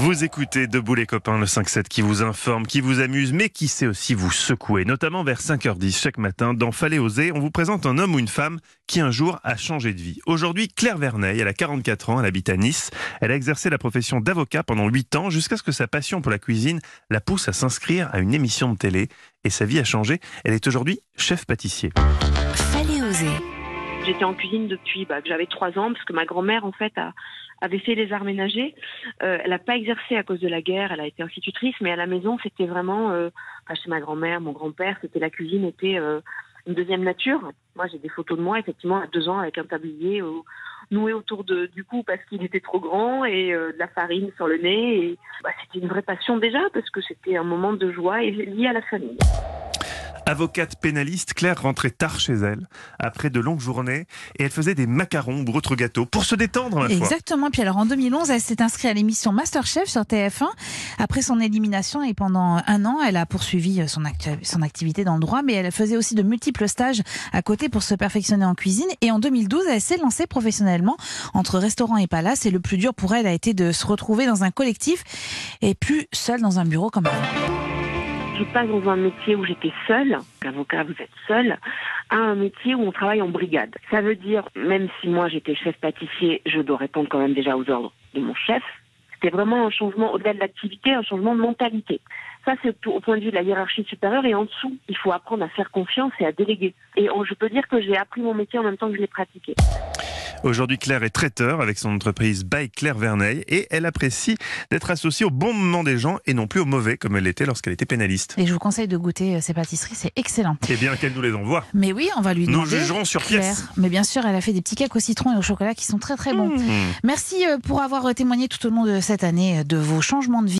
Vous écoutez Debout les copains, le 5-7 qui vous informe, qui vous amuse, mais qui sait aussi vous secouer, notamment vers 5h10 chaque matin. Dans Fallait oser, on vous présente un homme ou une femme qui un jour a changé de vie. Aujourd'hui, Claire Verneil, elle a 44 ans, elle habite à Nice. Elle a exercé la profession d'avocat pendant 8 ans jusqu'à ce que sa passion pour la cuisine la pousse à s'inscrire à une émission de télé. Et sa vie a changé. Elle est aujourd'hui chef pâtissier. Fallait oser. J'étais en cuisine depuis bah, que j'avais trois ans, parce que ma grand-mère, en fait, a, avait fait les arts ménagers. Euh, elle n'a pas exercé à cause de la guerre, elle a été institutrice, mais à la maison, c'était vraiment, euh, enfin, chez ma grand-mère, mon grand-père, c'était la cuisine était euh, une deuxième nature. Moi, j'ai des photos de moi, effectivement, à deux ans, avec un tablier noué autour de, du cou parce qu'il était trop grand et de la farine sur le nez. Bah, c'était une vraie passion déjà, parce que c'était un moment de joie et lié à la famille. Avocate pénaliste, Claire rentrait tard chez elle, après de longues journées, et elle faisait des macarons ou autres gâteaux pour se détendre. Exactement. Puis alors en 2011, elle s'est inscrite à l'émission Masterchef sur TF1. Après son élimination et pendant un an, elle a poursuivi son, acti- son activité dans le droit, mais elle faisait aussi de multiples stages à côté pour se perfectionner en cuisine. Et en 2012, elle s'est lancée professionnellement entre restaurant et palace. Et le plus dur pour elle a été de se retrouver dans un collectif et plus seule dans un bureau comme avant. Je passe dans un métier où j'étais seule, avocat vous êtes seul, à un métier où on travaille en brigade. Ça veut dire, même si moi j'étais chef pâtissier, je dois répondre quand même déjà aux ordres de mon chef. C'était vraiment un changement, au-delà de l'activité, un changement de mentalité. Ça, c'est au point de vue de la hiérarchie supérieure. Et en dessous, il faut apprendre à faire confiance et à déléguer. Et on- je peux dire que j'ai appris mon métier en même temps que je l'ai pratiqué. Aujourd'hui, Claire est traiteur avec son entreprise By Claire Verneil, et elle apprécie d'être associée au bon moment des gens et non plus au mauvais, comme elle l'était lorsqu'elle était pénaliste. Et je vous conseille de goûter euh, ces pâtisseries, c'est excellent. Eh bien, qu'elle nous les envoie. Mais oui, on va lui Nous demander. jugerons sur Claire. pièce. Mais bien sûr, elle a fait des petits cakes au citron et au chocolat qui sont très très bons. Mmh. Merci euh, pour avoir témoigné tout au long de cette année euh, de vos changements de vie.